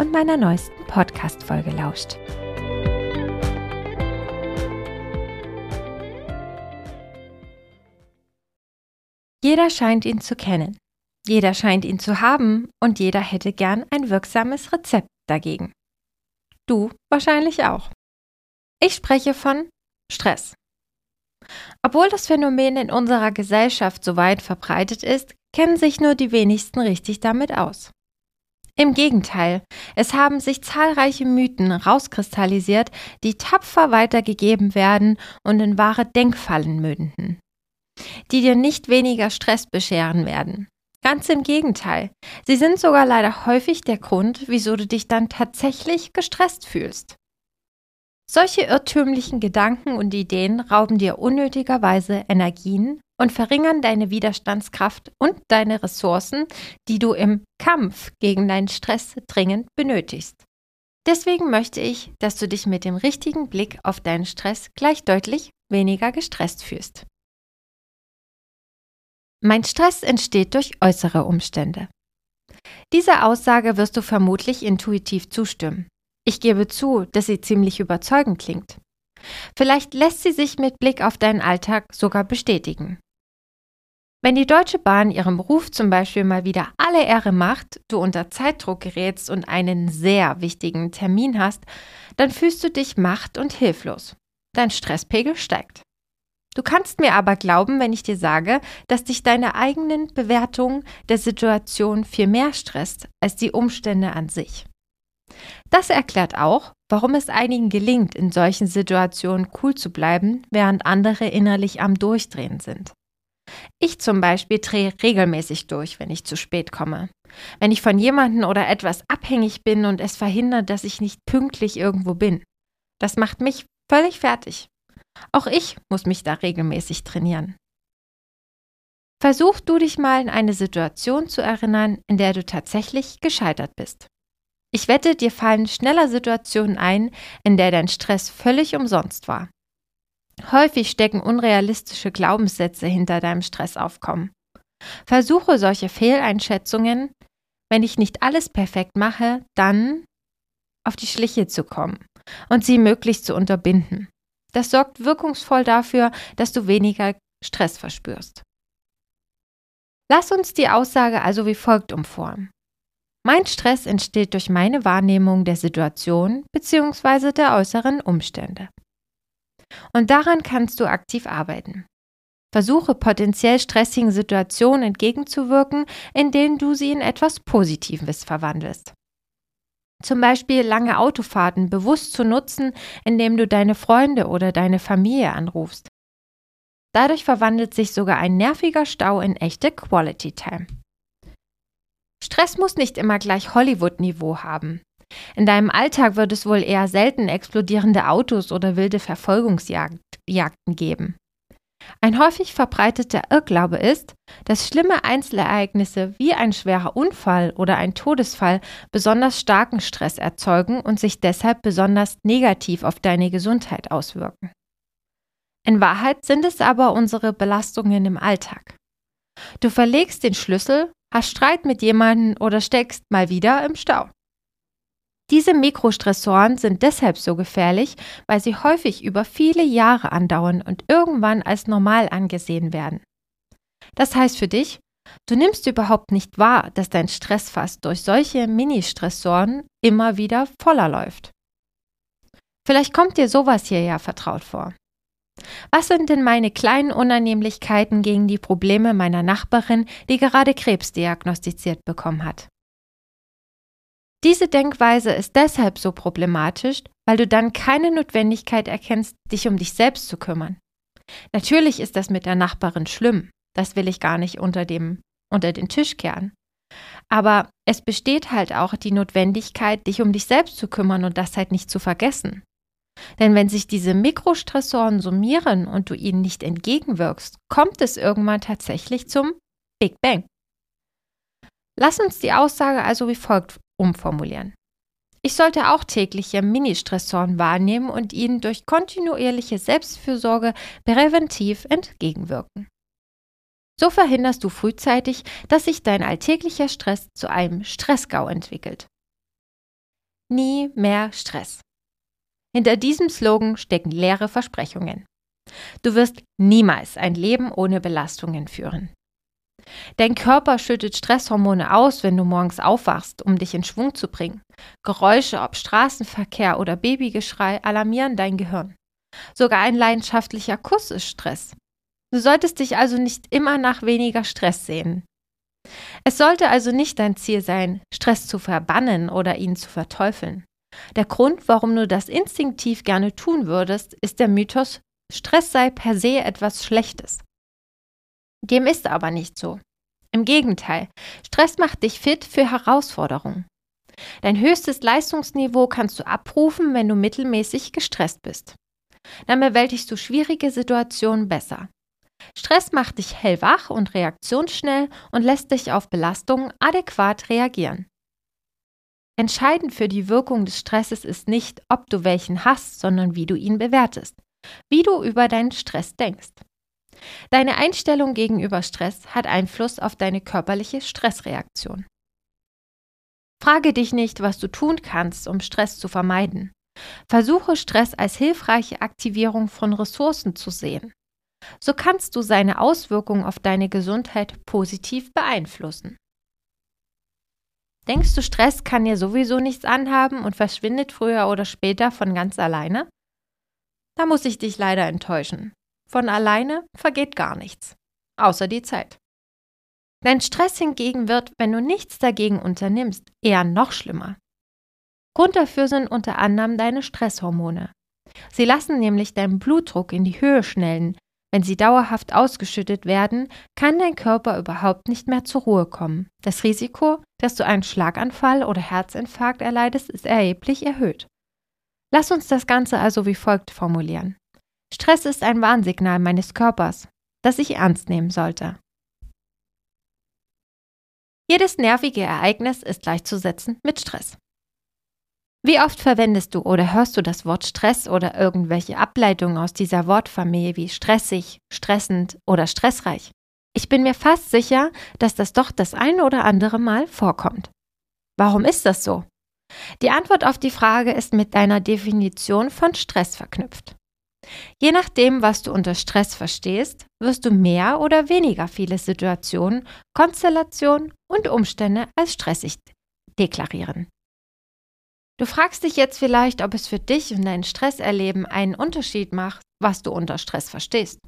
und meiner neuesten Podcast-Folge lauscht. Jeder scheint ihn zu kennen. Jeder scheint ihn zu haben und jeder hätte gern ein wirksames Rezept dagegen. Du wahrscheinlich auch. Ich spreche von Stress. Obwohl das Phänomen in unserer Gesellschaft so weit verbreitet ist, kennen sich nur die wenigsten richtig damit aus. Im Gegenteil, es haben sich zahlreiche Mythen rauskristallisiert, die tapfer weitergegeben werden und in wahre Denkfallen münden, die dir nicht weniger Stress bescheren werden. Ganz im Gegenteil, sie sind sogar leider häufig der Grund, wieso du dich dann tatsächlich gestresst fühlst. Solche irrtümlichen Gedanken und Ideen rauben dir unnötigerweise Energien und verringern deine Widerstandskraft und deine Ressourcen, die du im Kampf gegen deinen Stress dringend benötigst. Deswegen möchte ich, dass du dich mit dem richtigen Blick auf deinen Stress gleich deutlich weniger gestresst fühlst. Mein Stress entsteht durch äußere Umstände. Dieser Aussage wirst du vermutlich intuitiv zustimmen. Ich gebe zu, dass sie ziemlich überzeugend klingt. Vielleicht lässt sie sich mit Blick auf deinen Alltag sogar bestätigen. Wenn die Deutsche Bahn ihrem Ruf zum Beispiel mal wieder alle Ehre macht, du unter Zeitdruck gerätst und einen sehr wichtigen Termin hast, dann fühlst du dich macht- und hilflos. Dein Stresspegel steigt. Du kannst mir aber glauben, wenn ich dir sage, dass dich deine eigenen Bewertungen der Situation viel mehr stresst als die Umstände an sich. Das erklärt auch, warum es einigen gelingt, in solchen Situationen cool zu bleiben, während andere innerlich am Durchdrehen sind. Ich zum Beispiel drehe regelmäßig durch, wenn ich zu spät komme. Wenn ich von jemandem oder etwas abhängig bin und es verhindert, dass ich nicht pünktlich irgendwo bin. Das macht mich völlig fertig. Auch ich muss mich da regelmäßig trainieren. Versuch du dich mal in eine Situation zu erinnern, in der du tatsächlich gescheitert bist. Ich wette, dir fallen schneller Situationen ein, in der dein Stress völlig umsonst war. Häufig stecken unrealistische Glaubenssätze hinter deinem Stressaufkommen. Versuche solche Fehleinschätzungen, wenn ich nicht alles perfekt mache, dann auf die Schliche zu kommen und sie möglichst zu unterbinden. Das sorgt wirkungsvoll dafür, dass du weniger Stress verspürst. Lass uns die Aussage also wie folgt umformen. Mein Stress entsteht durch meine Wahrnehmung der Situation bzw. der äußeren Umstände. Und daran kannst du aktiv arbeiten. Versuche potenziell stressigen Situationen entgegenzuwirken, indem du sie in etwas Positives verwandelst. Zum Beispiel lange Autofahrten bewusst zu nutzen, indem du deine Freunde oder deine Familie anrufst. Dadurch verwandelt sich sogar ein nerviger Stau in echte Quality Time. Stress muss nicht immer gleich Hollywood-Niveau haben. In deinem Alltag wird es wohl eher selten explodierende Autos oder wilde Verfolgungsjagden geben. Ein häufig verbreiteter Irrglaube ist, dass schlimme Einzelereignisse wie ein schwerer Unfall oder ein Todesfall besonders starken Stress erzeugen und sich deshalb besonders negativ auf deine Gesundheit auswirken. In Wahrheit sind es aber unsere Belastungen im Alltag. Du verlegst den Schlüssel hast Streit mit jemandem oder steckst mal wieder im Stau. Diese Mikrostressoren sind deshalb so gefährlich, weil sie häufig über viele Jahre andauern und irgendwann als normal angesehen werden. Das heißt für dich, du nimmst überhaupt nicht wahr, dass dein Stressfass durch solche Mini-Stressoren immer wieder voller läuft. Vielleicht kommt dir sowas hier ja vertraut vor. Was sind denn meine kleinen Unannehmlichkeiten gegen die Probleme meiner Nachbarin, die gerade Krebs diagnostiziert bekommen hat? Diese Denkweise ist deshalb so problematisch, weil du dann keine Notwendigkeit erkennst, dich um dich selbst zu kümmern. Natürlich ist das mit der Nachbarin schlimm, das will ich gar nicht unter, dem, unter den Tisch kehren. Aber es besteht halt auch die Notwendigkeit, dich um dich selbst zu kümmern und das halt nicht zu vergessen. Denn wenn sich diese Mikrostressoren summieren und du ihnen nicht entgegenwirkst, kommt es irgendwann tatsächlich zum Big Bang. Lass uns die Aussage also wie folgt umformulieren. Ich sollte auch tägliche Ministressoren wahrnehmen und ihnen durch kontinuierliche Selbstfürsorge präventiv entgegenwirken. So verhinderst du frühzeitig, dass sich dein alltäglicher Stress zu einem Stressgau entwickelt. Nie mehr Stress. Hinter diesem Slogan stecken leere Versprechungen. Du wirst niemals ein Leben ohne Belastungen führen. Dein Körper schüttet Stresshormone aus, wenn du morgens aufwachst, um dich in Schwung zu bringen. Geräusche, ob Straßenverkehr oder Babygeschrei, alarmieren dein Gehirn. Sogar ein leidenschaftlicher Kuss ist Stress. Du solltest dich also nicht immer nach weniger Stress sehen. Es sollte also nicht dein Ziel sein, Stress zu verbannen oder ihn zu verteufeln. Der Grund, warum du das instinktiv gerne tun würdest, ist der Mythos, Stress sei per se etwas Schlechtes. Dem ist aber nicht so. Im Gegenteil, Stress macht dich fit für Herausforderungen. Dein höchstes Leistungsniveau kannst du abrufen, wenn du mittelmäßig gestresst bist. Dann bewältigst du schwierige Situationen besser. Stress macht dich hellwach und reaktionsschnell und lässt dich auf Belastungen adäquat reagieren. Entscheidend für die Wirkung des Stresses ist nicht, ob du welchen hast, sondern wie du ihn bewertest, wie du über deinen Stress denkst. Deine Einstellung gegenüber Stress hat Einfluss auf deine körperliche Stressreaktion. Frage dich nicht, was du tun kannst, um Stress zu vermeiden. Versuche Stress als hilfreiche Aktivierung von Ressourcen zu sehen. So kannst du seine Auswirkungen auf deine Gesundheit positiv beeinflussen. Denkst du, Stress kann dir sowieso nichts anhaben und verschwindet früher oder später von ganz alleine? Da muss ich dich leider enttäuschen. Von alleine vergeht gar nichts, außer die Zeit. Dein Stress hingegen wird, wenn du nichts dagegen unternimmst, eher noch schlimmer. Grund dafür sind unter anderem deine Stresshormone. Sie lassen nämlich deinen Blutdruck in die Höhe schnellen. Wenn sie dauerhaft ausgeschüttet werden, kann dein Körper überhaupt nicht mehr zur Ruhe kommen. Das Risiko, dass du einen Schlaganfall oder Herzinfarkt erleidest, ist erheblich erhöht. Lass uns das Ganze also wie folgt formulieren. Stress ist ein Warnsignal meines Körpers, das ich ernst nehmen sollte. Jedes nervige Ereignis ist gleichzusetzen mit Stress. Wie oft verwendest du oder hörst du das Wort Stress oder irgendwelche Ableitungen aus dieser Wortfamilie wie stressig, stressend oder stressreich? Ich bin mir fast sicher, dass das doch das ein oder andere Mal vorkommt. Warum ist das so? Die Antwort auf die Frage ist mit deiner Definition von Stress verknüpft. Je nachdem, was du unter Stress verstehst, wirst du mehr oder weniger viele Situationen, Konstellationen und Umstände als stressig deklarieren. Du fragst dich jetzt vielleicht, ob es für dich und dein Stresserleben einen Unterschied macht, was du unter Stress verstehst.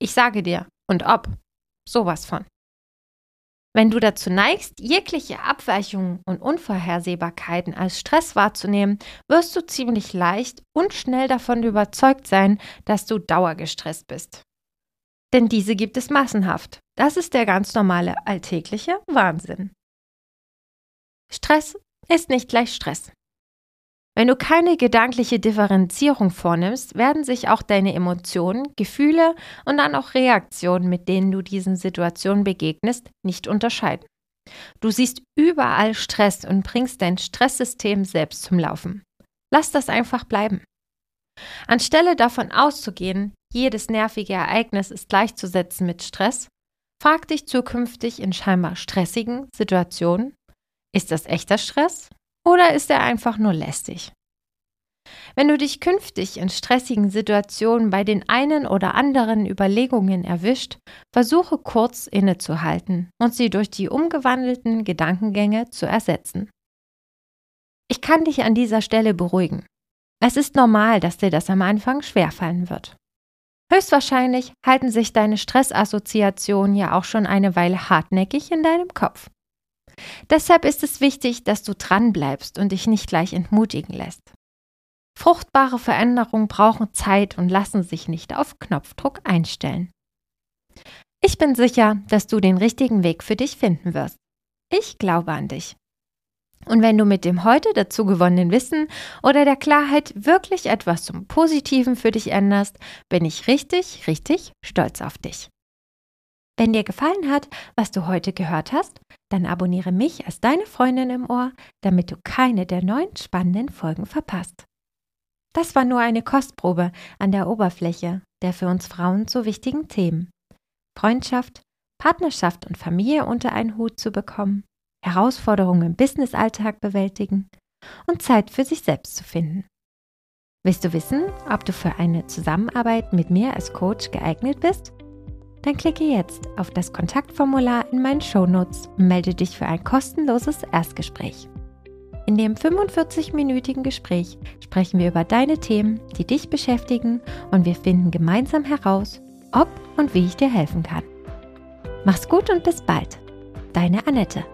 Ich sage dir, und ob. Sowas von. Wenn du dazu neigst, jegliche Abweichungen und Unvorhersehbarkeiten als Stress wahrzunehmen, wirst du ziemlich leicht und schnell davon überzeugt sein, dass du dauergestresst bist. Denn diese gibt es massenhaft. Das ist der ganz normale alltägliche Wahnsinn. Stress ist nicht gleich Stress. Wenn du keine gedankliche Differenzierung vornimmst, werden sich auch deine Emotionen, Gefühle und dann auch Reaktionen, mit denen du diesen Situationen begegnest, nicht unterscheiden. Du siehst überall Stress und bringst dein Stresssystem selbst zum Laufen. Lass das einfach bleiben. Anstelle davon auszugehen, jedes nervige Ereignis ist gleichzusetzen mit Stress, frag dich zukünftig in scheinbar stressigen Situationen, ist das echter Stress oder ist er einfach nur lästig? Wenn du dich künftig in stressigen Situationen bei den einen oder anderen Überlegungen erwischt, versuche kurz innezuhalten und sie durch die umgewandelten Gedankengänge zu ersetzen. Ich kann dich an dieser Stelle beruhigen. Es ist normal, dass dir das am Anfang schwerfallen wird. Höchstwahrscheinlich halten sich deine Stressassoziationen ja auch schon eine Weile hartnäckig in deinem Kopf. Deshalb ist es wichtig, dass du dranbleibst und dich nicht gleich entmutigen lässt. Fruchtbare Veränderungen brauchen Zeit und lassen sich nicht auf Knopfdruck einstellen. Ich bin sicher, dass du den richtigen Weg für dich finden wirst. Ich glaube an dich. Und wenn du mit dem heute dazu gewonnenen Wissen oder der Klarheit wirklich etwas zum Positiven für dich änderst, bin ich richtig, richtig stolz auf dich. Wenn dir gefallen hat, was du heute gehört hast, dann abonniere mich als deine Freundin im Ohr, damit du keine der neuen spannenden Folgen verpasst. Das war nur eine Kostprobe an der Oberfläche der für uns Frauen so wichtigen Themen. Freundschaft, Partnerschaft und Familie unter einen Hut zu bekommen, Herausforderungen im Businessalltag bewältigen und Zeit für sich selbst zu finden. Willst du wissen, ob du für eine Zusammenarbeit mit mir als Coach geeignet bist? Dann klicke jetzt auf das Kontaktformular in meinen Shownotes und melde dich für ein kostenloses Erstgespräch. In dem 45-minütigen Gespräch sprechen wir über deine Themen, die dich beschäftigen und wir finden gemeinsam heraus, ob und wie ich dir helfen kann. Mach's gut und bis bald. Deine Annette.